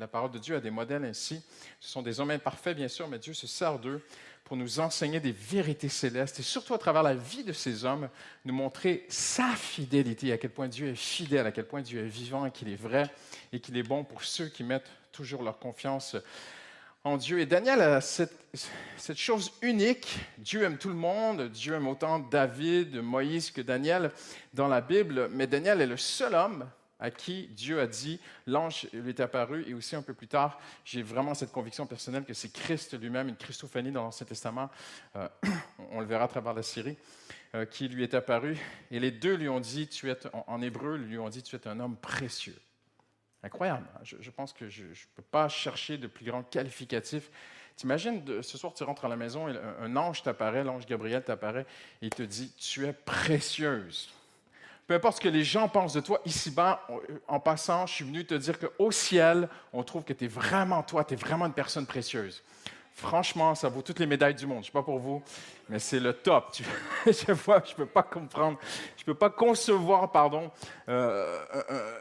la parole de Dieu a des modèles ainsi. Ce sont des hommes imparfaits, bien sûr, mais Dieu se sert d'eux pour nous enseigner des vérités célestes et surtout à travers la vie de ces hommes, nous montrer sa fidélité, à quel point Dieu est fidèle, à quel point Dieu est vivant qu'il est vrai et qu'il est bon pour ceux qui mettent toujours leur confiance en Dieu. Et Daniel a cette, cette, chose unique. Dieu aime tout le monde. Dieu aime autant David, Moïse que Daniel dans la Bible. Mais Daniel est le seul homme à qui Dieu a dit, l'ange lui est apparu, et aussi un peu plus tard, j'ai vraiment cette conviction personnelle que c'est Christ lui-même, une Christophanie dans l'Ancien Testament, euh, on le verra à travers la série, euh, qui lui est apparu, et les deux lui ont dit, tu es, en hébreu, lui ont dit, tu es un homme précieux. Incroyable, hein. je, pense que je ne peux pas chercher de plus grand qualificatif. T'imagines, ce soir, tu rentres à la maison et un ange t'apparaît, l'ange Gabriel t'apparaît, et il te dit, tu es précieuse. Peu importe ce que les gens pensent de toi, ici-bas, en passant, je suis venu te dire qu'au ciel, on trouve que tu es vraiment toi, tu es vraiment une personne précieuse. Franchement, ça vaut toutes les médailles du monde. Je ne sais pas pour vous, mais c'est le top. je vois, je ne peux pas comprendre, je ne peux pas concevoir, pardon, euh, euh, euh,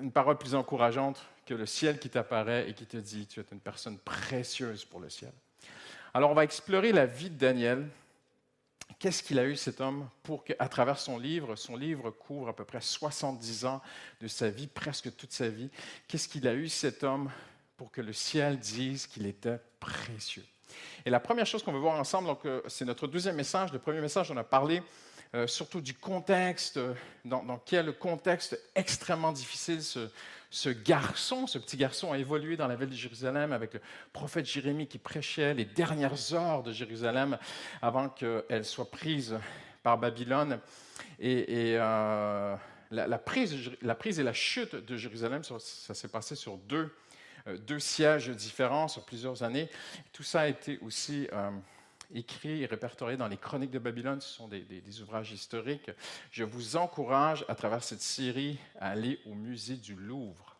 une parole plus encourageante que le ciel qui t'apparaît et qui te dit, tu es une personne précieuse pour le ciel. Alors, on va explorer la vie de Daniel Qu'est-ce qu'il a eu cet homme pour qu'à travers son livre, son livre couvre à peu près 70 ans de sa vie, presque toute sa vie, qu'est-ce qu'il a eu cet homme pour que le ciel dise qu'il était précieux? Et la première chose qu'on veut voir ensemble, euh, c'est notre deuxième message. Le premier message, on a parlé euh, surtout du contexte, dans, dans, quel contexte extrêmement difficile ce, ce garçon, ce petit garçon a évolué dans la ville de Jérusalem avec le prophète Jérémie qui prêchait les dernières heures de Jérusalem avant qu'elle soit prise par Babylone. Et, euh, la, prise, la, prise, et la chute de Jérusalem, ça, s'est passé sur deux, euh, deux, sièges différents sur plusieurs années. Tout ça a été aussi... Euh, écrits et répertoriés dans les chroniques de Babylone. Ce sont des, ouvrages historiques. Je vous encourage, à travers cette série, à aller au musée du Louvre.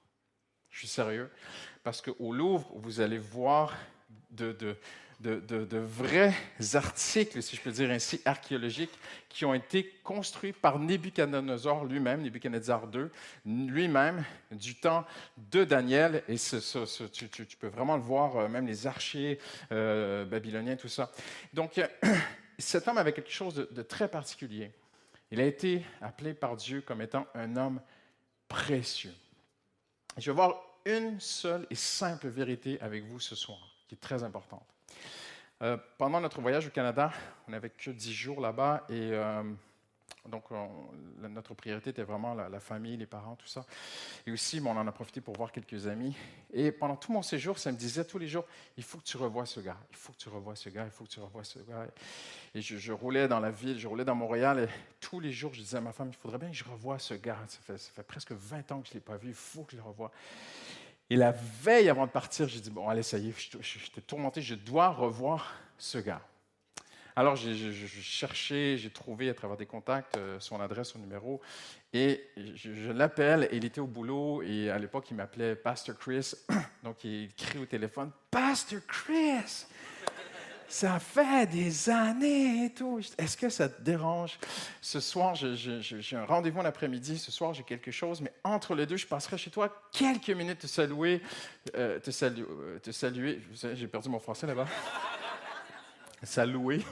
Je suis sérieux, parce qu'au Louvre, vous allez voir de, de, vrais articles, si je peux dire ainsi, archéologiques, qui ont été construits par Nebuchadnezzar lui-même, Nebuchadnezzar II, lui-même, du temps de Daniel. Et tu, peux vraiment le voir, euh, même les archers euh, babyloniens, tout ça. Donc, cet homme avait quelque chose de, de très particulier. Il a été appelé par Dieu comme étant un homme précieux. Je vais voir une seule et simple vérité avec vous ce soir, qui est très importante. Euh, pendant notre voyage au Canada, on n'avait que dix jours là-bas et euh, donc notre priorité était vraiment la, famille, les parents, tout ça. Et aussi, on en a profité pour voir quelques amis. Et pendant tout mon séjour, ça me disait tous les jours, il faut que tu revoies ce gars, il faut que tu revoies ce gars, il faut que tu revoies ce gars. Et je, roulais dans la ville, je roulais dans Montréal et tous les jours, je disais à ma femme, il faudrait bien que je revoie ce gars. Ça fait, ça fait presque 20 ans que je ne l'ai pas vu, il faut que je le revoie. Et la veille avant de partir, j'ai dit, bon, allez, ça y est, j'étais tourmenté, je dois revoir ce gars. Alors, j'ai cherché, j'ai trouvé à travers des contacts euh, son adresse, son numéro, et je, l'appelle, et il était au boulot, et à l'époque, il m'appelait Pastor Chris. Donc, il crie au téléphone, Pastor Chris! Ça fait des années et tout. Est-ce que ça te dérange? Ce soir, j'ai un rendez-vous l'après-midi. Ce soir, j'ai quelque chose, mais entre les deux, je passerai chez toi quelques minutes te saluer. Euh, te, euh, te saluer. J'ai perdu mon français là-bas. Saluer.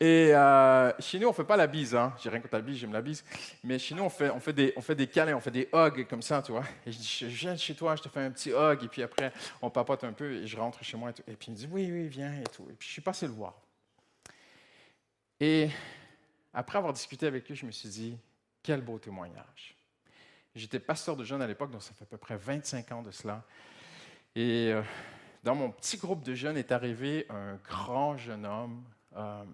Et euh, chez nous, on ne fait pas la bise. Hein. J'ai rien contre la bise, j'aime la bise. Mais chez nous, on fait, des, on câlins, on fait des hugs comme ça, tu vois. Et je dis, viens chez toi, je te fais un petit hug. Et puis après, on papote un peu et je rentre chez moi. Et, puis il me dit, oui, oui, viens. Et puis je suis passé le voir. Et après avoir discuté avec lui, je me suis dit, quel beau témoignage. J'étais pasteur de jeunes à l'époque, donc ça fait à peu près 25 ans de cela. Et euh, dans mon petit groupe de jeunes est arrivé un grand jeune homme. Euh,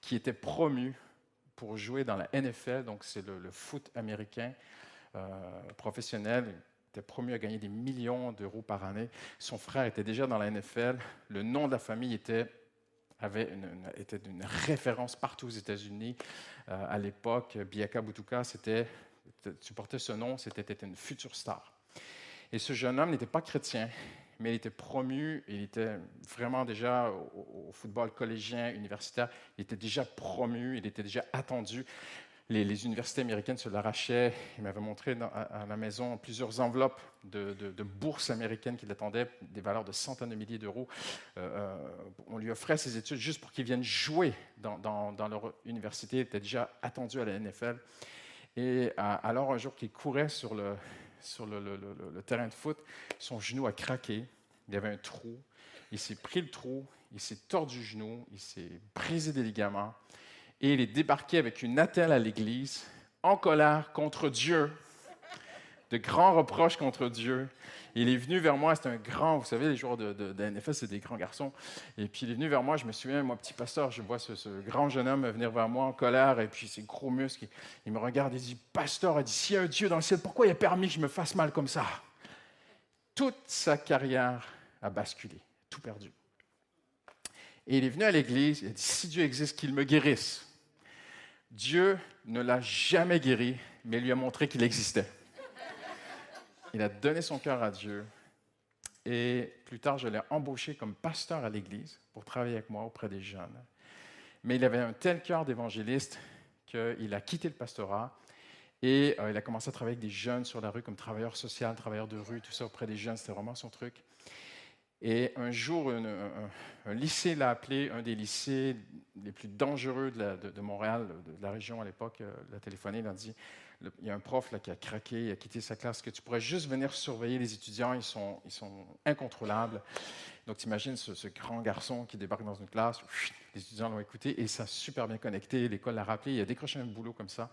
qui était promu pour jouer dans la NFL, donc c'est le, foot américain euh, professionnel. Il était promu à gagner des millions d'euros par année. Son frère était déjà dans la NFL. Le nom de la famille était avait une, était une référence partout aux États-Unis euh, à l'époque. Biaka Butuka, c'était, tu portais ce nom, c'était une future star. Et ce jeune homme n'était pas chrétien mais il était promu, il était vraiment déjà au, football collégien, universitaire, il était déjà promu, il était déjà attendu. les, universités américaines se l'arrachaient. Il m'avait montré à, la maison plusieurs enveloppes de, bourses américaines qui l'attendaient, des valeurs de centaines de milliers d'euros. Euh, euh, on lui offrait ses études juste pour qu'il vienne jouer dans, leur université. Il était déjà attendu à la NFL. Et alors, un jour qu'il courait sur, le, sur le, terrain de foot, son genou a craqué. Il y avait un trou. Il s'est pris le trou, il s'est tordu le genou, il s'est brisé des ligaments et il est débarqué avec une attelle à l'Église, en colère contre Dieu, de grands reproches contre Dieu. Il est venu vers moi, c'est un grand, vous savez, les joueurs de, de, c'est des grands garçons. Et puis il est venu vers moi, je me souviens, moi, petit pasteur, je vois ce, grand jeune homme venir vers moi en colère, et puis ses gros muscles, il, me regarde et dit, pasteur, il dit, s'il y a un Dieu dans le ciel, pourquoi il a permis que je me fasse mal comme ça? Toute sa carrière a basculé, tout perdu. Et il est venu à l'église, il a dit, si Dieu existe, qu'il me guérisse. Dieu ne l'a jamais guéri, mais lui a montré qu'il existait. Il a donné son cœur à Dieu. Et plus tard, je l'ai embauché comme pasteur à l'Église pour travailler avec moi auprès des jeunes. Mais il avait un tel cœur d'évangéliste qu'il a quitté le pastorat et euh, il a commencé à travailler avec des jeunes sur la rue comme travailleur social, travailleur de rue, tout ça auprès des jeunes. C'était vraiment son truc. Et un jour, un, lycée l'a appelé, un des lycées les plus dangereux de, Montréal, de, la région à l'époque, euh, l'a téléphoné, il a dit, il y a un prof là, qui a craqué, il a quitté sa classe, que tu pourrais juste venir surveiller les étudiants, ils sont, ils sont incontrôlables. Donc tu imagines ce, grand garçon qui débarque dans une classe, les étudiants l'ont écouté et ça a super bien connecté, l'école l'a rappelé, il a décroché un boulot comme ça.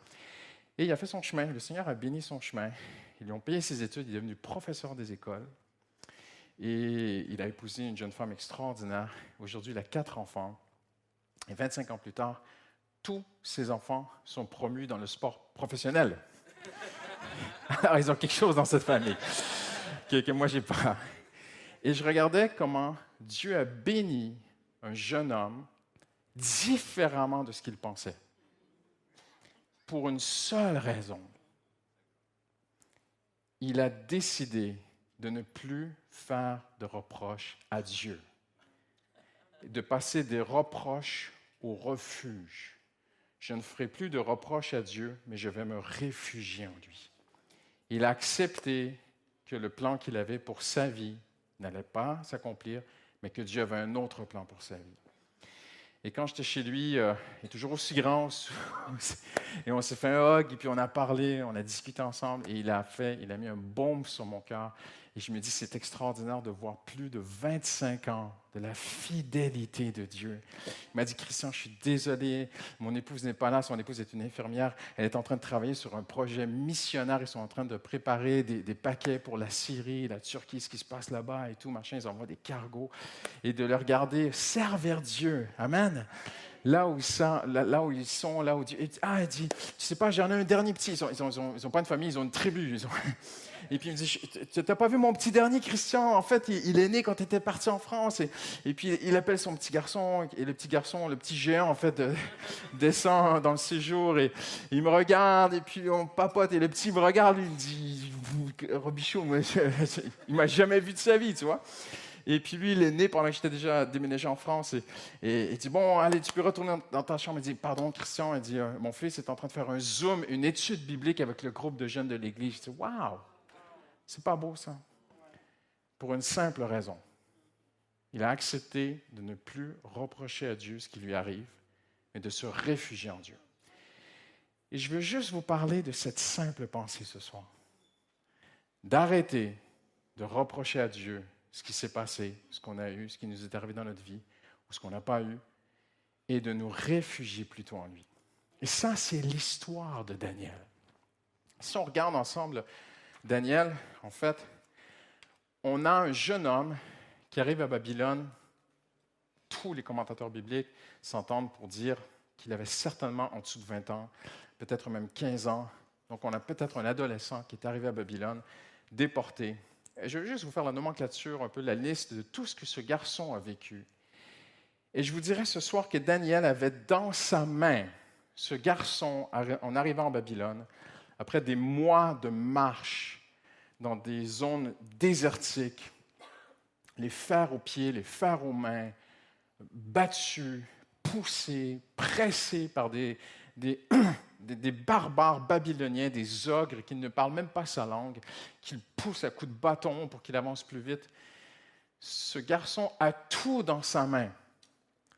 Et il a fait son chemin, le Seigneur a béni son chemin, ils lui ont payé ses études, il est devenu professeur des écoles. Et il a épousé une jeune femme extraordinaire. Aujourd'hui, il a quatre enfants. Et 25 ans plus tard, tous ses enfants sont promus dans le sport professionnel. Alors, ils ont quelque chose dans cette famille que, que moi, je n'ai pas. Et je regardais comment Dieu a béni un jeune homme différemment de ce qu'il pensait. Pour une seule raison. Il a décidé de ne plus faire de reproches à Dieu, de passer des reproches au refuge. Je ne ferai plus de reproches à Dieu, mais je vais me réfugier en lui. Il a accepté que le plan qu'il avait pour sa vie n'allait pas s'accomplir, mais que Dieu avait un autre plan pour sa vie. Et quand j'étais chez lui, euh, il est toujours aussi grand, et on s'est fait un hug, et puis on a parlé, on a discuté ensemble, et il a fait, il a mis un baume sur mon cœur. Et je me dis, c'est extraordinaire de voir plus de 25 ans de la fidélité de Dieu. Il m'a dit, Christian, je suis désolé, mon épouse n'est pas là, son épouse est une infirmière, elle est en train de travailler sur un projet missionnaire, ils sont en train de préparer des, paquets pour la Syrie, la Turquie, ce qui se passe là-bas et tout, machin, ils envoient des cargos, et de leur regarder servir Dieu. Amen là où, ça, là, où ils sont, là où Dieu. Ah, il dit, tu sais pas, j'en ai un dernier petit. Ils n'ont ont, ils pas de famille, ils ont une tribu. Ils ont, et puis il me dit, tu n'as pas vu mon petit dernier Christian? En fait, il, est né quand tu étais parti en France. Et, puis il appelle son petit garçon, et le petit garçon, le petit géant, en fait, descend dans le séjour. Et il me regarde, et puis on papote, et le petit me regarde, il me dit, Robichaud, il m'a jamais vu de sa vie, tu vois. Et puis lui, il est né pendant que j'étais déjà déménagé en France. Et, il dit, bon, allez, tu peux retourner dans ta chambre. Il dit, pardon, Christian. Il dit, euh, mon fils est en train de faire un zoom, une étude biblique avec le groupe de jeunes de l'Église. Je dis, waouh, c'est pas beau ça. Pour une simple raison. Il a accepté de ne plus reprocher à Dieu ce qui lui arrive, mais de se réfugier en Dieu. Et je veux juste vous parler de cette simple pensée ce soir. D'arrêter de reprocher à Dieu ce qui s'est passé, ce qu'on a eu, ce qui nous est arrivé dans notre vie, ou ce qu'on n'a pas eu, et de nous réfugier plutôt en lui. Et ça, c'est l'histoire de Daniel. Si on regarde ensemble Daniel, en fait, on a un jeune homme qui arrive à Babylone. Tous les commentateurs bibliques s'entendent pour dire qu'il avait certainement en dessous de 20 ans, peut-être même 15 ans. Donc on a peut-être un adolescent qui est arrivé à Babylone, déporté. Je vais juste vous faire la nomenclature, un peu la liste de tout ce que ce garçon a vécu. Et je vous dirais ce soir que Daniel avait dans sa main ce garçon en arrivant en Babylone, après des mois de marche dans des zones désertiques, les fers aux pieds, les fers aux mains, battus, poussés, pressés par des, des, barbares babyloniens, des ogres qui ne parlent même pas sa langue, qu'il pousse à coups de bâton pour qu'il avance plus vite. Ce garçon a tout dans sa main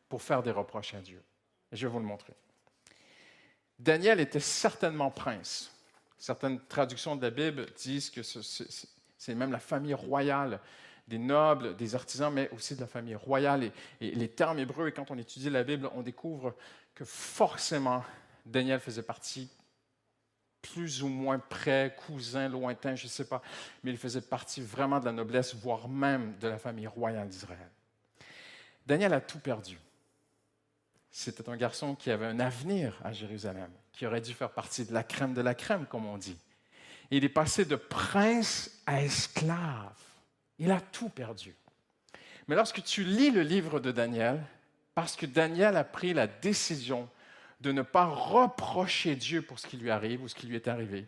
pour faire des reproches à Dieu. Et je vais vous le montrer. Daniel était certainement prince. Certaines traductions de la Bible disent que c'est même la famille royale des nobles, des artisans, mais aussi de la famille royale. Et, et, les termes hébreux, et quand on étudie la Bible, on découvre que forcément, Daniel faisait partie plus ou moins près, cousin, lointain, je ne sais pas, mais il faisait partie vraiment de la noblesse, voire même de la famille royale d'Israël. Daniel a tout perdu. C'était un garçon qui avait un avenir à Jérusalem, qui aurait dû faire partie de la crème de la crème, comme on dit. il est passé de prince à esclave. Il a tout perdu. Mais lorsque tu lis le livre de Daniel, parce que Daniel a pris la décision de ne pas reprocher Dieu pour ce qui lui arrive ou ce qui lui est arrivé,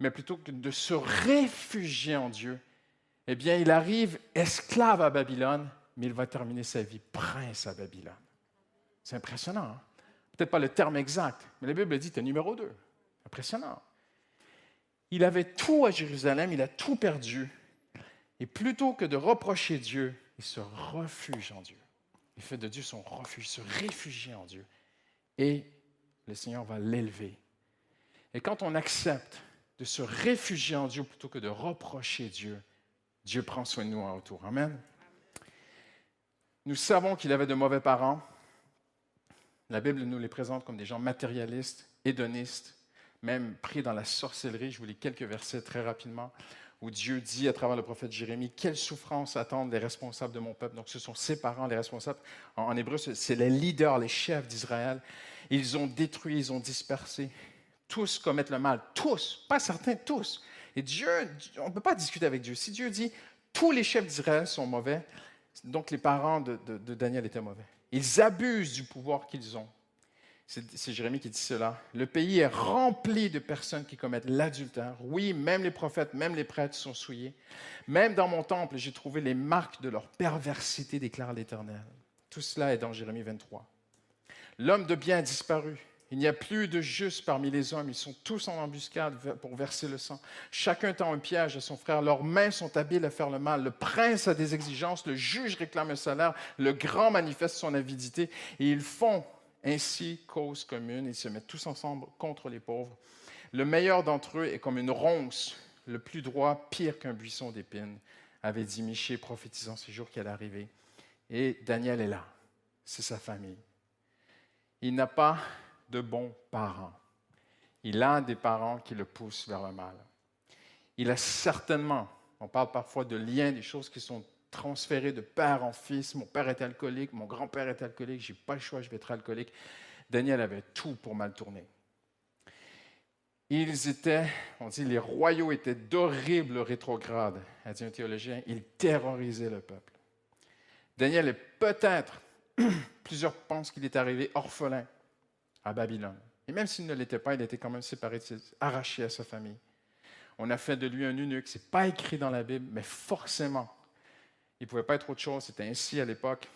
mais plutôt que de se réfugier en Dieu, eh bien, il arrive esclave à Babylone, mais il va terminer sa vie prince à Babylone. C'est impressionnant. Hein? Peut-être pas le terme exact, mais la Bible dit tu numéro 2. Impressionnant. Il avait tout à Jérusalem, il a tout perdu. Et plutôt que de reprocher Dieu, il se refuge en Dieu. Il fait de Dieu son refuge, se réfugie en Dieu. Et le Seigneur va l'élever. Et quand on accepte de se réfugier en Dieu plutôt que de reprocher Dieu, Dieu prend soin de nous en retour. Amen. Nous savons qu'il avait de mauvais parents. La Bible nous les présente comme des gens matérialistes, hédonistes, même pris dans la sorcellerie. Je vous lis quelques versets très rapidement où Dieu dit à travers le prophète Jérémie, quelle souffrance attendent les responsables de mon peuple. Donc ce sont ses parents, les responsables. En, hébreu, c'est les leaders, les chefs d'Israël. Ils ont détruit, ils ont dispersé. Tous commettent le mal. Tous, pas certains, tous. Et Dieu, on ne peut pas discuter avec Dieu. Si Dieu dit, tous les chefs d'Israël sont mauvais, donc les parents de Daniel étaient mauvais. Ils abusent du pouvoir qu'ils ont. C'est Jérémie qui dit cela. Le pays est rempli de personnes qui commettent l'adultère. Oui, même les prophètes, même les prêtres sont souillés. Même dans mon temple, j'ai trouvé les marques de leur perversité, déclare l'Éternel. Tout cela est dans Jérémie 23. L'homme de bien a disparu. Il n'y a plus de juste parmi les hommes. Ils sont tous en embuscade pour verser le sang. Chacun tend un piège à son frère. Leurs mains sont habiles à faire le mal. Le prince a des exigences. Le juge réclame un salaire. Le grand manifeste son avidité. Et ils font ainsi cause commune. Ils se mettent tous ensemble contre les pauvres. Le meilleur d'entre eux est comme une ronce. Le plus droit, pire qu'un buisson d'épines, avait dit Michée, prophétisant ce jour qui allait arriver. Et Daniel est là. C'est sa famille. Il n'a pas de bons parents. Il a des parents qui le poussent vers le mal. Il a certainement, on parle parfois de liens, des choses qui sont transférées de père en fils. Mon père est alcoolique, mon grand-père est alcoolique, je n'ai pas le choix, je vais être alcoolique. Daniel avait tout pour mal tourner. Ils étaient, on dit, les royaux étaient d'horribles rétrogrades, a dit un théologien. Ils terrorisaient le peuple. Daniel est peut-être, plusieurs pensent qu'il est arrivé orphelin à Babylone. Et même s'il ne l'était pas, il était quand même séparé, arraché à sa famille. On a fait de lui un eunuque. Ce n'est pas écrit dans la Bible, mais forcément, il ne pouvait pas être autre chose. C'était ainsi à l'époque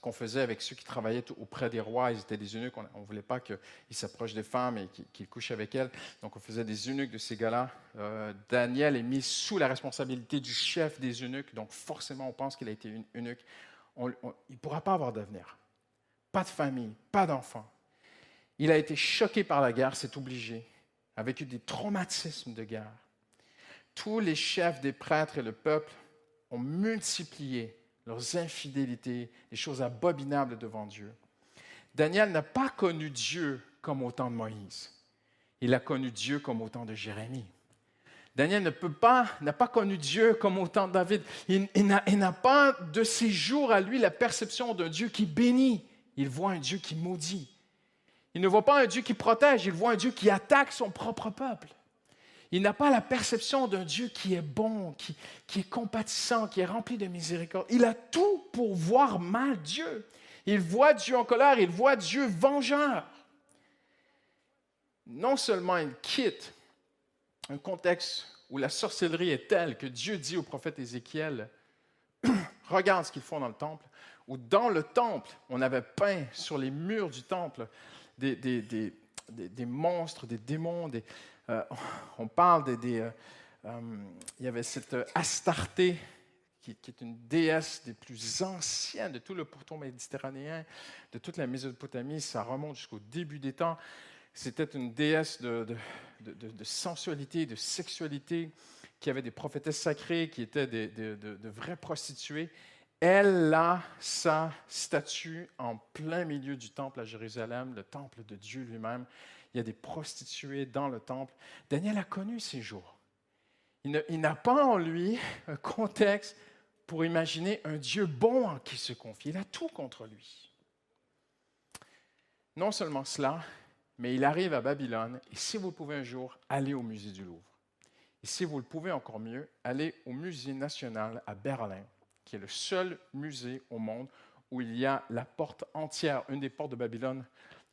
qu'on faisait avec ceux qui travaillaient auprès des rois. Ils étaient des eunuques. On ne voulait pas qu'ils s'approchent des femmes et qu'ils couchent avec elles. Donc on faisait des eunuques de ces gars-là. Euh, Daniel est mis sous la responsabilité du chef des eunuques. Donc forcément, on pense qu'il a été eunuque. il ne pourra pas avoir d'avenir. Pas de famille, pas d'enfants. Il a été choqué par la guerre, c'est obligé, a vécu des traumatismes de guerre. Tous les chefs des prêtres et le peuple ont multiplié leurs infidélités, les choses abominables devant Dieu. Daniel n'a pas connu Dieu comme au temps de Moïse. Il a connu Dieu comme au temps de Jérémie. Daniel ne peut pas, n'a pas connu Dieu comme au temps de David. Il, il n'a pas de ses jours à lui la perception d'un Dieu qui bénit. Il voit un Dieu qui maudit. Il ne voit pas un Dieu qui protège, il voit un Dieu qui attaque son propre peuple. Il n'a pas la perception d'un Dieu qui est bon, qui, est compatissant, qui est rempli de miséricorde. Il a tout pour voir mal Dieu. Il voit Dieu en colère, il voit Dieu vengeur. Non seulement il quitte un contexte où la sorcellerie est telle que Dieu dit au prophète Ézéchiel, regarde ce qu'ils font dans le temple, ou dans le temple, on avait peint sur les murs du temple des, des, monstres, des démons. Des, on parle des... il y avait cette Astarté qui, est une déesse des plus anciennes de tout le pourtour méditerranéen, de toute la Mésopotamie. Ça remonte jusqu'au début des temps. C'était une déesse de, de, sensualité, de sexualité, qui avait des prophétesses sacrées, qui étaient de, vraies prostituées. Elle a sa statue en plein milieu du temple à Jérusalem, le temple de Dieu lui-même. Il y a des prostituées dans le temple. Daniel a connu ces jours. Il n'a pas en lui un contexte pour imaginer un Dieu bon en qui se confier. Il a tout contre lui. Non seulement cela, mais il arrive à Babylone, et si vous pouvez un jour, aller au musée du Louvre. Et si vous le pouvez encore mieux, aller au musée national à Berlin, qui est le seul musée au monde où il y a la porte entière, une des portes de Babylone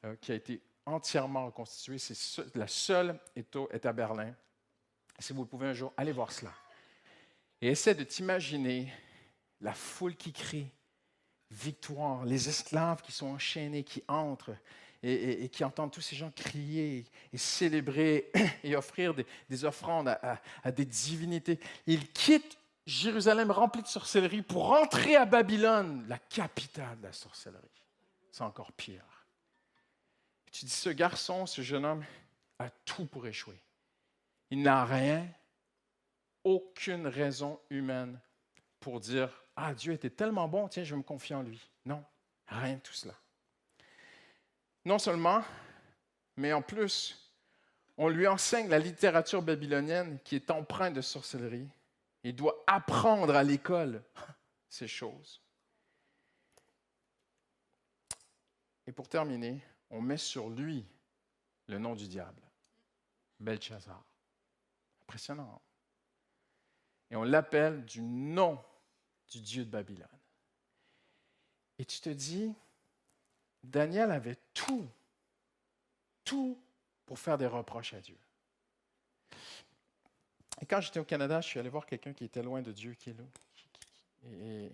euh, qui a été entièrement reconstituée. C'est la seule est, à Berlin. Si vous pouvez un jour, allez voir cela. Et essaie de t'imaginer la foule qui crie, victoire, les esclaves qui sont enchaînés, qui entrent, et, qui entendent tous ces gens crier et célébrer et offrir des, offrandes à, des divinités. Ils quittent Jérusalem remplie de sorcellerie pour rentrer à Babylone, la capitale de la sorcellerie. C'est encore pire. Tu dis, ce garçon, ce jeune homme, a tout pour échouer. Il n'a rien, aucune raison humaine pour dire, ah, Dieu était tellement bon, tiens, je me confie en lui. Non, rien de tout cela. Non seulement, mais en plus, on lui enseigne la littérature babylonienne qui est empreinte de sorcellerie. Il doit apprendre à l'école ces choses. Et pour terminer, on met sur lui le nom du diable, Belshazzar. Impressionnant. Et on l'appelle du nom du Dieu de Babylone. Et tu te dis, Daniel avait tout, tout pour faire des reproches à Dieu. Et quand j'étais au Canada, je suis allé voir quelqu'un qui était loin de Dieu, qui est là. Et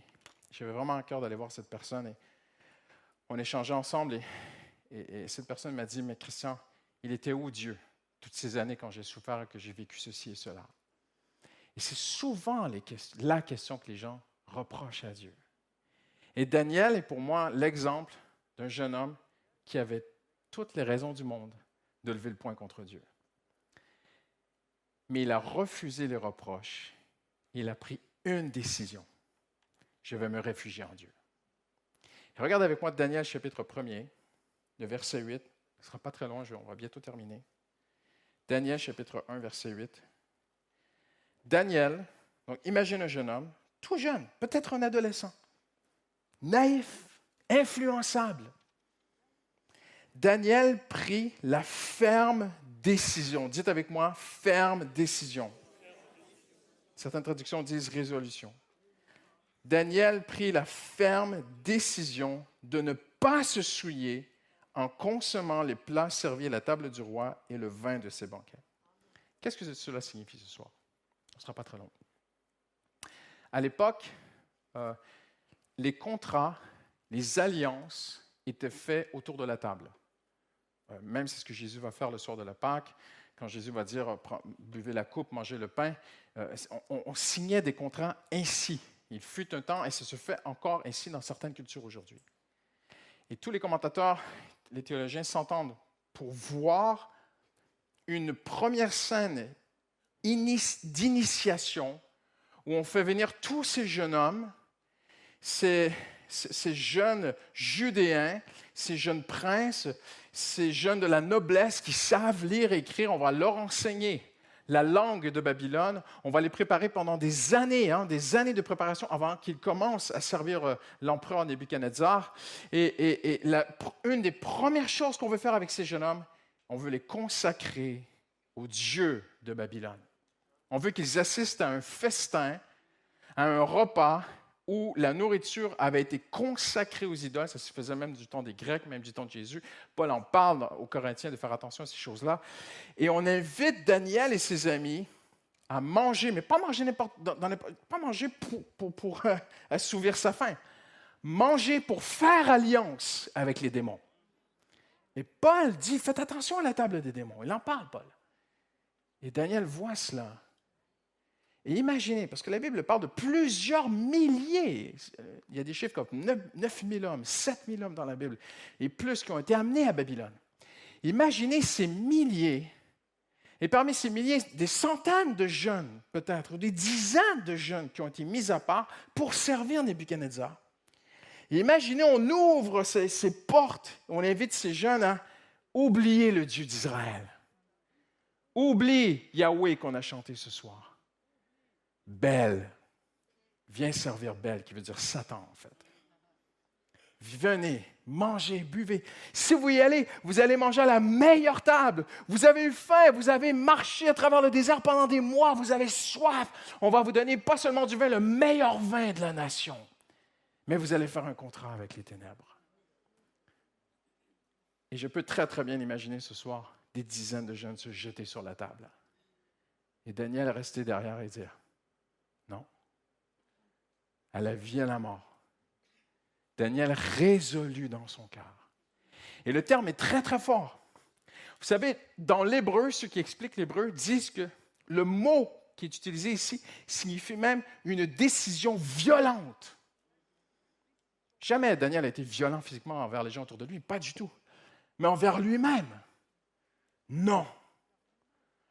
j'avais vraiment un cœur d'aller voir cette personne. Et on échangeait ensemble et cette personne m'a dit, mais Christian, il était où Dieu toutes ces années quand j'ai souffert et que j'ai vécu ceci et cela? Et c'est souvent la question que les gens reprochent à Dieu. Et Daniel est pour moi l'exemple d'un jeune homme qui avait toutes les raisons du monde de lever le poing contre Dieu. Mais il a refusé les reproches. Il a pris une décision. Je vais me réfugier en Dieu. regarde avec moi Daniel chapitre 1er, le verset 8. Ce ne sera pas très loin, on va bientôt terminer. Daniel chapitre 1, verset 8. Daniel, donc imagine un jeune homme, tout jeune, peut-être un adolescent, naïf, influençable. Daniel prit la ferme décision. Dites avec moi, ferme décision. Certaines traductions disent résolution. Daniel prit la ferme décision de ne pas se souiller en consommant les plats servis à la table du roi et le vin de ses banquets. Qu'est-ce que cela signifie ce soir? Ce ne sera pas très long. À l'époque, euh, les contrats, les alliances étaient faits autour de la table. Euh, même c'est ce que Jésus va faire le soir de la Pâque, quand Jésus va dire euh, buvez la coupe, mangez le pain, on, signait des contrats ainsi. Il fut un temps, et ça se fait encore ainsi dans certaines cultures aujourd'hui. Et tous les commentateurs, les théologiens s'entendent pour voir une première scène d'initiation où on fait venir tous ces jeunes hommes, ces, jeunes judéens, ces jeunes princes, ces jeunes de la noblesse qui savent lire et écrire, on va leur enseigner la langue de Babylone. On va les préparer pendant des années, hein, des années de préparation avant qu'ils commencent à servir euh, l'empereur Nebuchadnezzar. Et, et, une des premières choses qu'on veut faire avec ces jeunes hommes, on veut les consacrer au Dieu de Babylone. On veut qu'ils assistent à un festin, à un repas où la nourriture avait été consacrée aux idoles. Ça se faisait même du temps des Grecs, même du temps de Jésus. Paul en parle aux Corinthiens de faire attention à ces choses-là. Et on invite Daniel et ses amis à manger, mais pas manger, pas manger pour, pour, euh, assouvir sa faim. Manger pour faire alliance avec les démons. Et Paul dit, faites attention à la table des démons. Il en parle, Paul. Et Daniel voit cela. Et imaginez, parce que la Bible parle de plusieurs milliers, il y a des chiffres comme 9 000 hommes, 7 000 hommes dans la Bible, et plus qui ont été amenés à Babylone. Imaginez ces milliers, et parmi ces milliers, des centaines de jeunes, peut-être, ou des dizaines de jeunes qui ont été mis à part pour servir Nebuchadnezzar. imaginez, on ouvre ces, ces portes, on invite ces jeunes à oublier le Dieu d'Israël. Oublie Yahweh qu'on a chanté ce soir. Belle. Viens servir Belle, qui veut dire Satan en fait. Venez, mangez, buvez. Si vous y allez, vous allez manger à la meilleure table. Vous avez eu faim, vous avez marché à travers le désert pendant des mois, vous avez soif. On va vous donner pas seulement du vin, le meilleur vin de la nation, mais vous allez faire un contrat avec les ténèbres. Et je peux très très bien imaginer ce soir des dizaines de jeunes se jeter sur la table. Et Daniel rester derrière et dire, à la vie et à la mort. Daniel résolu dans son cœur. Et le terme est très, très fort. Vous savez, dans l'hébreu, ceux qui expliquent l'hébreu disent que le mot qui est utilisé ici signifie même une décision violente. Jamais Daniel a été violent physiquement envers les gens autour de lui, pas du tout. Mais envers lui-même. Non.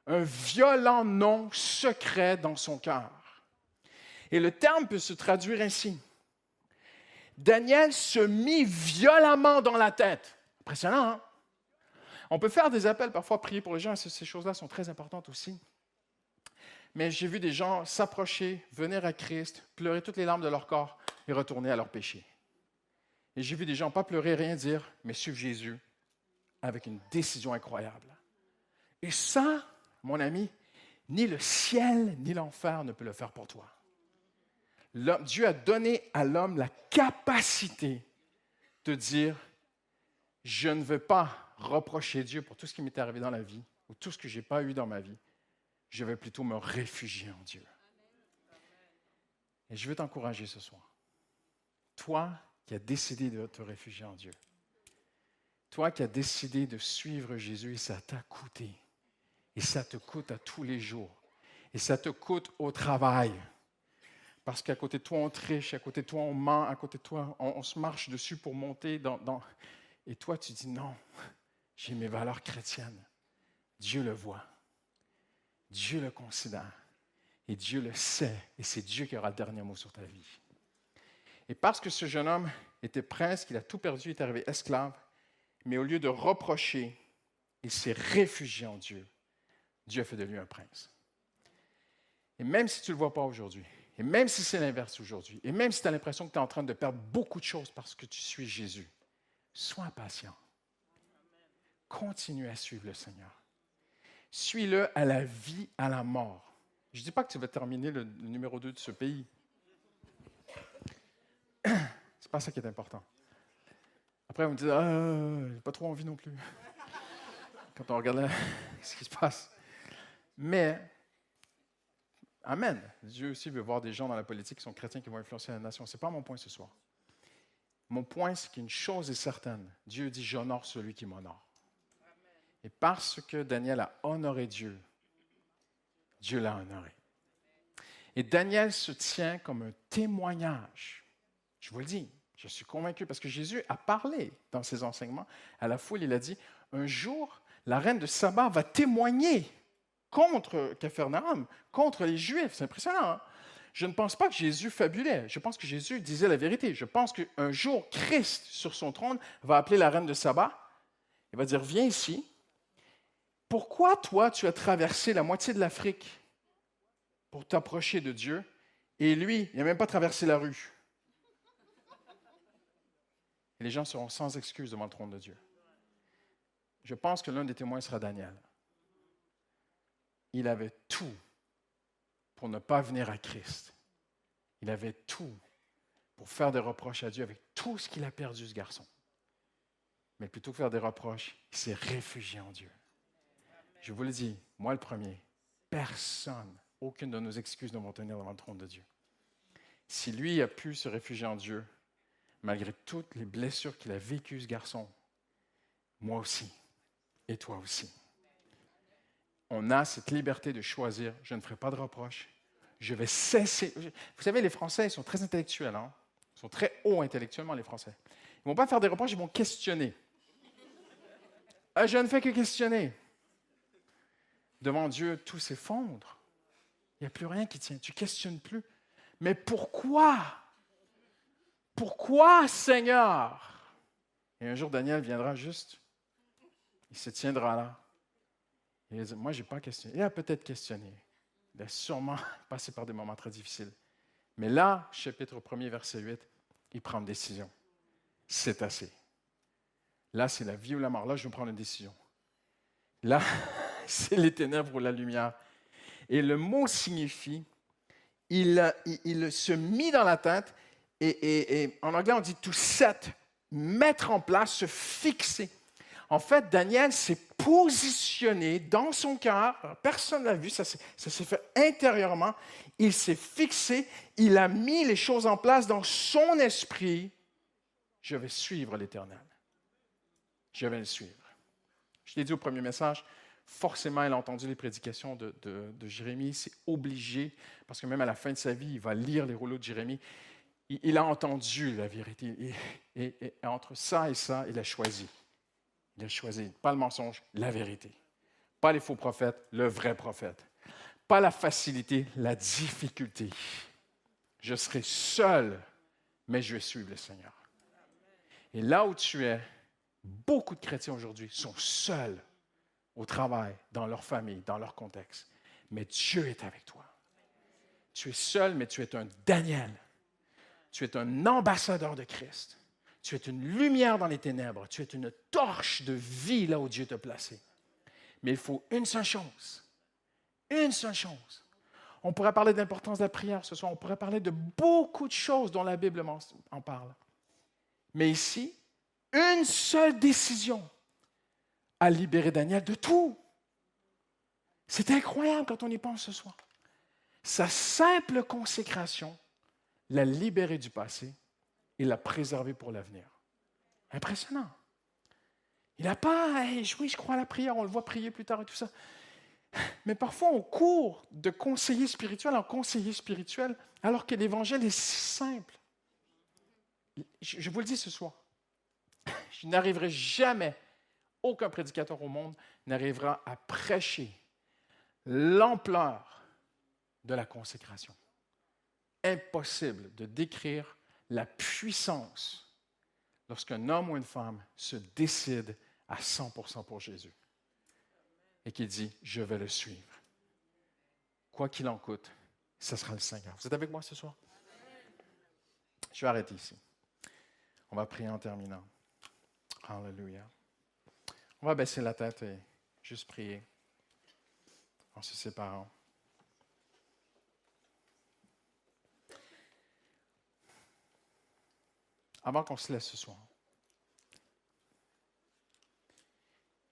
Un violent non secret dans son cœur. Et le terme peut se traduire ainsi. Daniel se mit violemment dans la tête. Impressionnant, hein? On peut faire des appels, parfois prier pour les gens, et ces choses-là sont très importantes aussi. Mais j'ai vu des gens s'approcher, venir à Christ, pleurer toutes les larmes de leur corps et retourner à leur péché. Et j'ai vu des gens pas pleurer, rien dire, mais suivre Jésus avec une décision incroyable. Et ça, mon ami, ni le ciel ni l'enfer ne peut le faire pour toi. Dieu a donné à l'homme la capacité de dire, je ne veux pas reprocher Dieu pour tout ce qui m'est arrivé dans la vie ou tout ce que je n'ai pas eu dans ma vie. Je vais plutôt me réfugier en Dieu. Et je veux t'encourager ce soir. Toi qui as décidé de te réfugier en Dieu. Toi qui as décidé de suivre Jésus et ça t'a coûté. Et ça te coûte à tous les jours. Et ça te coûte au travail. Parce qu'à côté de toi, on triche, à côté de toi, on ment, à côté de toi, on, se marche dessus pour monter dans. Et toi, tu dis non, j'ai mes valeurs chrétiennes. Dieu le voit. Dieu le considère. Et Dieu le sait. Et c'est Dieu qui aura le dernier mot sur ta vie. Et parce que ce jeune homme était prince, qu'il a tout perdu, il est arrivé esclave, mais au lieu de reprocher, il s'est réfugié en Dieu. Dieu a fait de lui un prince. Et même si tu ne le vois pas aujourd'hui, et même si c'est l'inverse aujourd'hui, et même si tu as l'impression que tu es en train de perdre beaucoup de choses parce que tu suis Jésus, sois patient. Continue à suivre le Seigneur. Suis-le à la vie, à la mort. Je ne dis pas que tu vas terminer le, numéro 2 de ce pays. Ce n'est pas ça qui est important. Après, on me dit Ah, j'ai pas trop envie non plus. Quand on regarde ce qui se passe. Mais, Amen. Dieu aussi veut voir des gens dans la politique qui sont chrétiens qui vont influencer la nation. Ce n'est pas mon point ce soir. Mon point, c'est qu'une chose est certaine. Dieu dit, j'honore celui qui m'honore. Et parce que Daniel a honoré Dieu, Dieu l'a honoré. Et Daniel se tient comme un témoignage. Je vous le dis, je suis convaincu parce que Jésus a parlé dans ses enseignements à la foule. Il a dit, un jour, la reine de Saba va témoigner contre Capharnaüm, contre les Juifs. C'est impressionnant. Hein? Je ne pense pas que Jésus fabulait. Je pense que Jésus disait la vérité. Je pense qu'un jour, Christ, sur son trône, va appeler la reine de Saba. Il va dire, viens ici. Pourquoi toi, tu as traversé la moitié de l'Afrique pour t'approcher de Dieu et lui, il n'a même pas traversé la rue? Les gens seront sans excuse devant le trône de Dieu. Je pense que l'un des témoins sera Daniel il avait tout pour ne pas venir à Christ. Il avait tout pour faire des reproches à Dieu avec tout ce qu'il a perdu, ce garçon. Mais plutôt que faire des reproches, il s'est réfugié en Dieu. Je vous le dis, moi le premier, personne, aucune de nos excuses ne vont tenir devant le trône de Dieu. Si lui a pu se réfugier en Dieu, malgré toutes les blessures qu'il a vécues, ce garçon, moi aussi, et toi aussi. On a cette liberté de choisir, je ne ferai pas de reproches, je vais cesser. Vous savez, les Français, ils sont très intellectuels, hein? ils sont très hauts intellectuellement, les Français. Ils ne vont pas faire des reproches, ils vont questionner. Ah, je ne fais que questionner. Devant Dieu, tout s'effondre. Il n'y a plus rien qui tient. Tu questionnes plus. Mais pourquoi? Pourquoi, Seigneur? Et un jour, Daniel viendra juste. Il se tiendra là. Il dit, moi, je n'ai pas questionné. Il a peut-être questionné. Il a sûrement passé par des moments très difficiles. Mais là, chapitre 1er, verset 8, il prend une décision. C'est assez. Là, c'est la vie ou la mort. Là, je vais prendre une décision. Là, c'est les ténèbres ou la lumière. Et le mot signifie, il, il, se mit dans la tête, et, et, en anglais on dit to set, mettre en place, se fixer. En fait, Daniel s'est positionné dans son cœur, personne ne l'a vu, ça s'est fait intérieurement, il s'est fixé, il a mis les choses en place dans son esprit. Je vais suivre l'Éternel. Je vais le suivre. Je l'ai dit au premier message, forcément, il a entendu les prédications de, Jérémie. C'est obligé, parce que même à la fin de sa vie, il va lire les rouleaux de Jérémie. Il, a entendu la vérité. Et, entre ça et ça, il a choisi. Il a choisi, pas le mensonge, la vérité. Pas les faux prophètes, le vrai prophète. Pas la facilité, la difficulté. Je serai seul, mais je vais suivre le Seigneur. Et là où tu es, beaucoup de chrétiens aujourd'hui sont seuls au travail, dans leur famille, dans leur contexte. Mais Dieu est avec toi. Tu es seul, mais tu es un Daniel. Tu es un ambassadeur de Christ. Tu es une lumière dans les ténèbres. Tu es une torche de vie là où Dieu t'a placé. Mais il faut une seule chose. Une seule chose. On pourrait parler de l'importance de la prière ce soir. On pourrait parler de beaucoup de choses dont la Bible en parle. Mais ici, une seule décision a libéré Daniel de tout. C'est incroyable quand on y pense ce soir. Sa simple consécration l'a libéré du passé et l'a préservé pour l'avenir. Impressionnant. Il n'a pas, oui, je crois à la prière, on le voit prier plus tard et tout ça. Mais parfois, on court de conseiller spirituel en conseiller spirituel, alors que l'évangile est si simple. Je vous le dis ce soir, je n'arriverai jamais aucun prédicateur au monde n'arrivera à prêcher l'ampleur de la consécration. Impossible de décrire la puissance lorsqu'un homme ou une femme se décide à 100% pour Jésus et qui dit, je vais le suivre. Quoi qu'il en coûte, ce sera le Seigneur. Vous êtes avec moi ce soir? Je vais arrêter ici. On va prier en terminant. Alléluia. On va baisser la tête et juste prier en se séparant. Avant qu'on se laisse ce soir,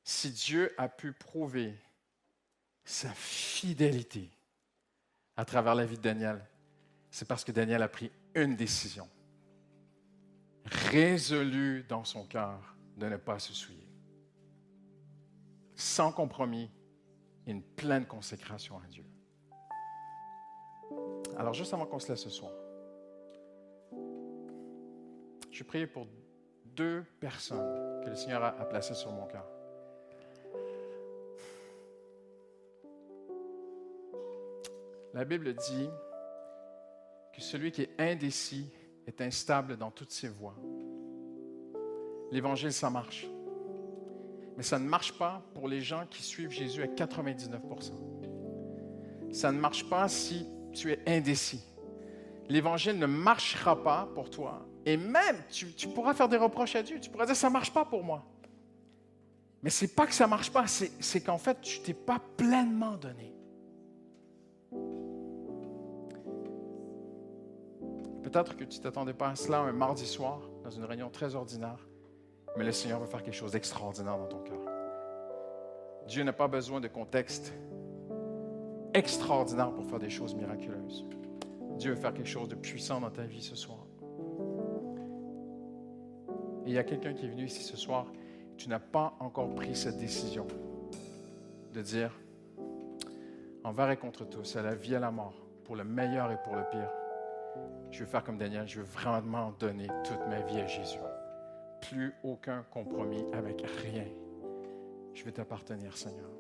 si Dieu a pu prouver sa fidélité à travers la vie de Daniel, c'est parce que Daniel a pris une décision, résolue dans son cœur de ne pas se souiller sans compromis et une pleine consécration à Dieu. Alors, juste avant qu'on se laisse ce soir, je prie pour deux personnes que le Seigneur a, placées sur mon cœur. La Bible dit que celui qui est indécis est instable dans toutes ses voies. L'Évangile, ça marche. Mais ça ne marche pas pour les gens qui suivent Jésus à 99% Ça ne marche pas si tu es indécis. L'Évangile ne marchera pas pour toi. Et même, tu, pourras faire des reproches à Dieu. Tu pourras dire, ça ne marche pas pour moi. Mais ce n'est pas que ça ne marche pas, c'est qu'en fait, tu t'es pas pleinement donné. Peut-être que tu t'attendais pas à cela un mardi soir, dans une réunion très ordinaire. Mais le Seigneur veut faire quelque chose d'extraordinaire dans ton cœur. Dieu n'a pas besoin de contexte extraordinaire pour faire des choses miraculeuses. Dieu veut faire quelque chose de puissant dans ta vie ce soir. Et il y a quelqu'un qui est venu ici ce soir tu n'as pas encore pris cette décision de dire, envers et contre tous, à la vie et à la mort, pour le meilleur et pour le pire, je veux faire comme Daniel, je veux vraiment donner toute ma vie à Jésus. Plus aucun compromis avec rien. Je veux t'appartenir, Seigneur.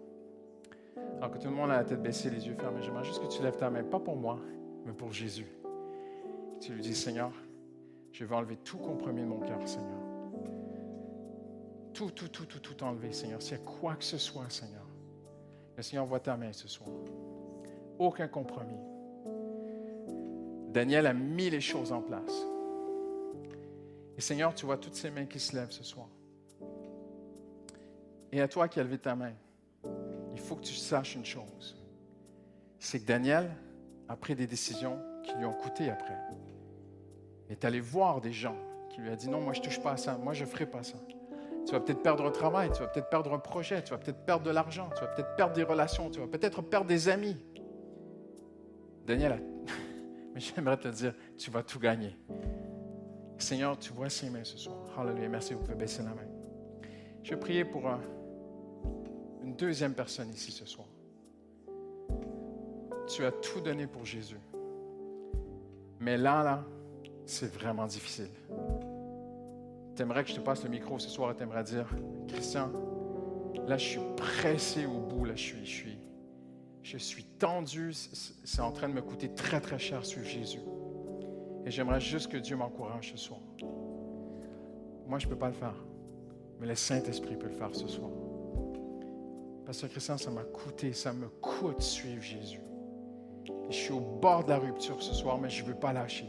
Alors que tout le monde a la tête baissée, les yeux fermés, j'aimerais juste que tu lèves ta main, pas pour moi, mais pour Jésus. Tu lui dis, Seigneur, je veux enlever tout compromis de mon cœur, Seigneur. Tout, tout, tout, tout, tout enlever, Seigneur. S'il y a quoi que ce soit, Seigneur, le Seigneur voit ta main ce soir. Aucun compromis. Daniel a mis les choses en place. Et Seigneur, tu vois toutes ces mains qui se lèvent ce soir. Et à toi qui as levé ta main, il faut que tu saches une chose. C'est que Daniel a pris des décisions qui lui ont coûté après. Il est allé voir des gens qui lui ont dit non, moi je touche pas à ça, moi je ferai pas ça. Tu vas peut-être perdre un travail, tu vas peut-être perdre un projet, tu vas peut-être perdre de l'argent, tu vas peut-être perdre des relations, tu vas peut-être perdre des amis. Daniel a j'aimerais te dire, tu vas tout gagner. Seigneur, tu vois ces mains ce soir. Hallelujah. Merci, vous pouvez baisser la main. Je vais prier pour une deuxième personne ici ce soir. Tu as tout donné pour Jésus. Mais là, là, c'est vraiment difficile. Tu aimerais que je te passe le micro ce soir et tu aimerais dire, Christian, là, je suis pressé au bout, là, je suis, je suis, tendu, c'est en train de me coûter très, très cher suivre Jésus. Et j'aimerais juste que Dieu m'encourage ce soir. Moi, je ne peux pas le faire, mais le Saint-Esprit peut le faire ce soir. Pasteur Christian, ça m'a coûté, ça me coûte suivre Jésus. Je suis au bord de la rupture ce soir, mais je ne veux pas lâcher.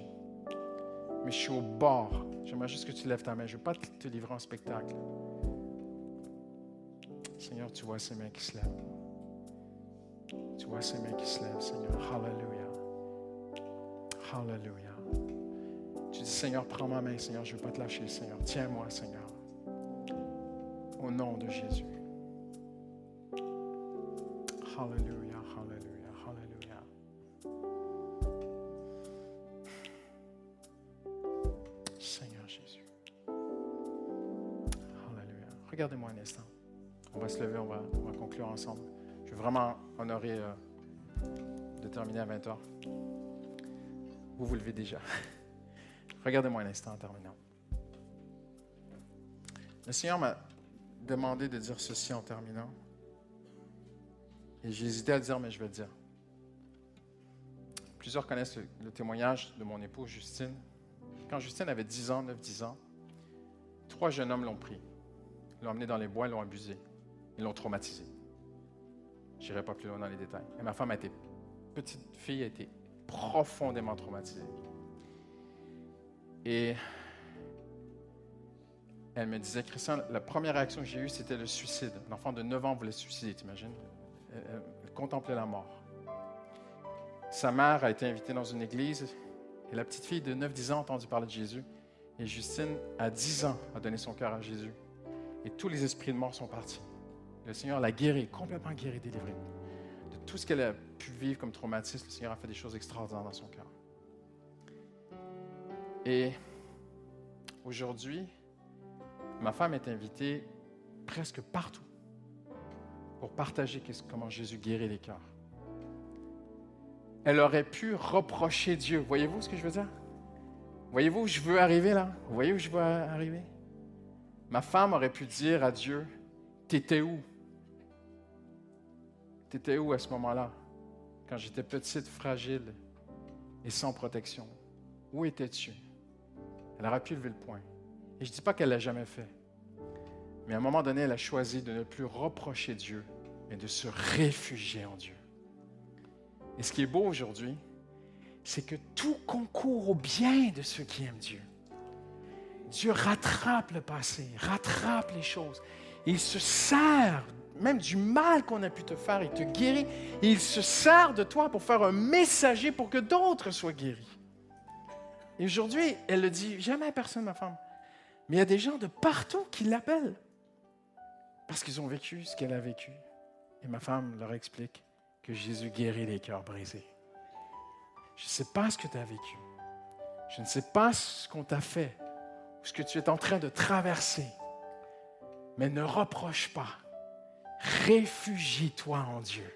Mais je suis au bord. J'aimerais juste que tu lèves ta main. Je ne veux pas te livrer en spectacle. Seigneur, tu vois ces mains qui se lèvent. Tu vois ces mains qui se lèvent, Seigneur. Hallelujah. Hallelujah. Tu dis, Seigneur, prends ma main, Seigneur. Je ne veux pas te lâcher, Seigneur. Tiens-moi, Seigneur. Au nom de Jésus. Hallelujah, Je veux vraiment honorer euh, de terminer à 20 h Vous vous levez déjà. Regardez-moi un instant en terminant. Le Seigneur m'a demandé de dire ceci en terminant. Et hésité à le dire, mais je vais le dire. Plusieurs connaissent le, témoignage de mon épouse Justine. Quand Justine avait 10 ans, 9-10 ans, trois jeunes hommes l'ont pris, l'ont emmené dans les bois, l'ont abusé, l'ont traumatisé. Je n'irai pas plus loin dans les détails. Et ma femme a été, petite fille, a été profondément traumatisée. Et elle me disait, Christian, la première réaction que j'ai eue, c'était le suicide. L'enfant de 9 ans voulait se suicider, t'imagines? Elle, elle contemplait la mort. Sa mère a été invitée dans une église et la petite fille de 9-10 ans a entendu parler de Jésus. Et Justine, à 10 ans, a donné son cœur à Jésus. Et tous les esprits de mort sont partis. Le Seigneur l'a guéri, complètement guéri, délivré. De tout ce qu'elle a pu vivre comme traumatisme, le Seigneur a fait des choses extraordinaires dans son cœur. Et aujourd'hui, ma femme est invitée presque partout pour partager comment Jésus guérit les cœurs. Elle aurait pu reprocher Dieu. Voyez-vous ce que je veux dire? Voyez-vous où je veux arriver là? Voyez où je veux arriver? Ma femme aurait pu dire à Dieu, T'étais où? Tu où à ce moment-là, quand j'étais petite, fragile et sans protection? Où étais-tu? Elle aurait pu lever le point. Et je ne dis pas qu'elle l'a jamais fait. Mais à un moment donné, elle a choisi de ne plus reprocher Dieu, mais de se réfugier en Dieu. Et ce qui est beau aujourd'hui, c'est que tout concourt au bien de ceux qui aiment Dieu. Dieu rattrape le passé, rattrape les choses. Il se sert même du mal qu'on a pu te faire, il te guérit. Et il se sert de toi pour faire un messager pour que d'autres soient guéris. Et aujourd'hui, elle le dit jamais à personne, ma femme. Mais il y a des gens de partout qui l'appellent. Parce qu'ils ont vécu ce qu'elle a vécu. Et ma femme leur explique que Jésus guérit les cœurs brisés. Je ne sais pas ce que tu as vécu. Je ne sais pas ce qu'on t'a fait. Ou ce que tu es en train de traverser. Mais ne reproche pas. Réfugie-toi en Dieu.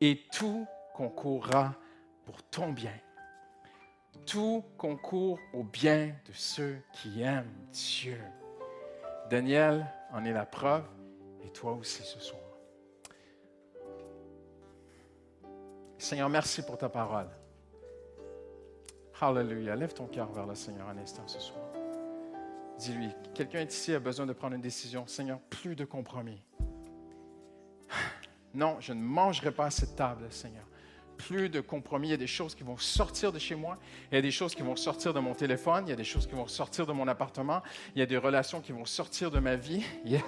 Et tout concourra pour ton bien. Tout concourt au bien de ceux qui aiment Dieu. Daniel en est la preuve, et toi aussi ce soir. Seigneur, merci pour ta parole. Hallelujah. Lève ton cœur vers le Seigneur un instant ce soir. Dis-lui, quelqu'un ici a besoin de prendre une décision. Seigneur, plus de compromis. Non, je ne mangerai pas à cette table, Seigneur. Plus de compromis. Il y a des choses qui vont sortir de chez moi. Il y a des choses qui vont sortir de mon téléphone. Il y a des choses qui vont sortir de mon appartement. Il y a des relations qui vont sortir de ma vie. Il y a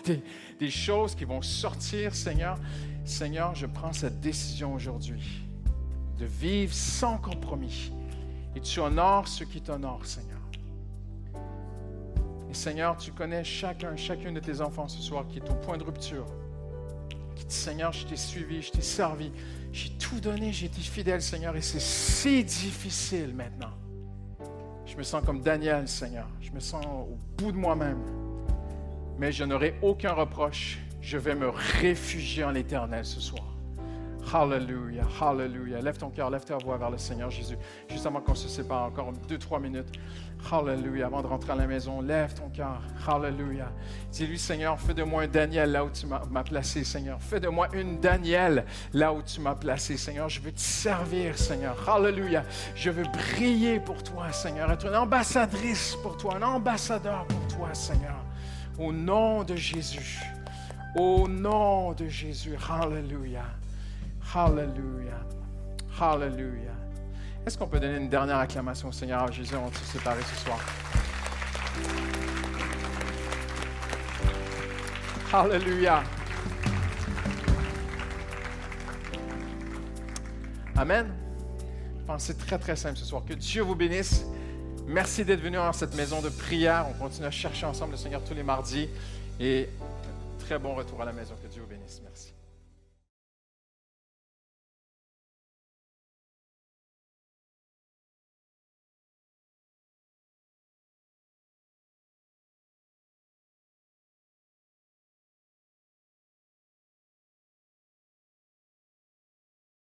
des, choses qui vont sortir, Seigneur. Seigneur, je prends cette décision aujourd'hui de vivre sans compromis. Et tu honores ceux qui t'honorent, Seigneur. Et Seigneur, tu connais chacun, chacune de tes enfants ce soir qui est au point de rupture. Seigneur, je t'ai suivi, je t'ai servi, j'ai tout donné, j'ai été fidèle, Seigneur, et c'est si difficile maintenant. Je me sens comme Daniel, Seigneur. Je me sens au bout de moi-même. Mais je n'aurai aucun reproche. Je vais me réfugier en l'Éternel ce soir. Hallelujah, hallelujah. Lève ton cœur, lève ta voix vers le Seigneur Jésus. Juste avant qu'on se sépare, encore deux, trois minutes. Hallelujah. Avant de rentrer à la maison, lève ton cœur. Hallelujah. Dis-lui, Seigneur, fais de moi un Daniel là où tu m'as placé, Seigneur. Fais de moi une Daniel là où tu m'as placé, Seigneur. Je veux te servir, Seigneur. Hallelujah. Je veux briller pour toi, Seigneur. Être une ambassadrice pour toi, un ambassadeur pour toi, Seigneur. Au nom de Jésus. Au nom de Jésus. Hallelujah. Hallelujah. Hallelujah. Est-ce qu'on peut donner une dernière acclamation au Seigneur? À Jésus avant de se séparer ce soir? Hallelujah. Amen. Pensez très très simple ce soir. Que Dieu vous bénisse. Merci d'être venu dans cette maison de prière. On continue à chercher ensemble le Seigneur tous les mardis. Et très bon retour à la maison. Que Dieu vous bénisse.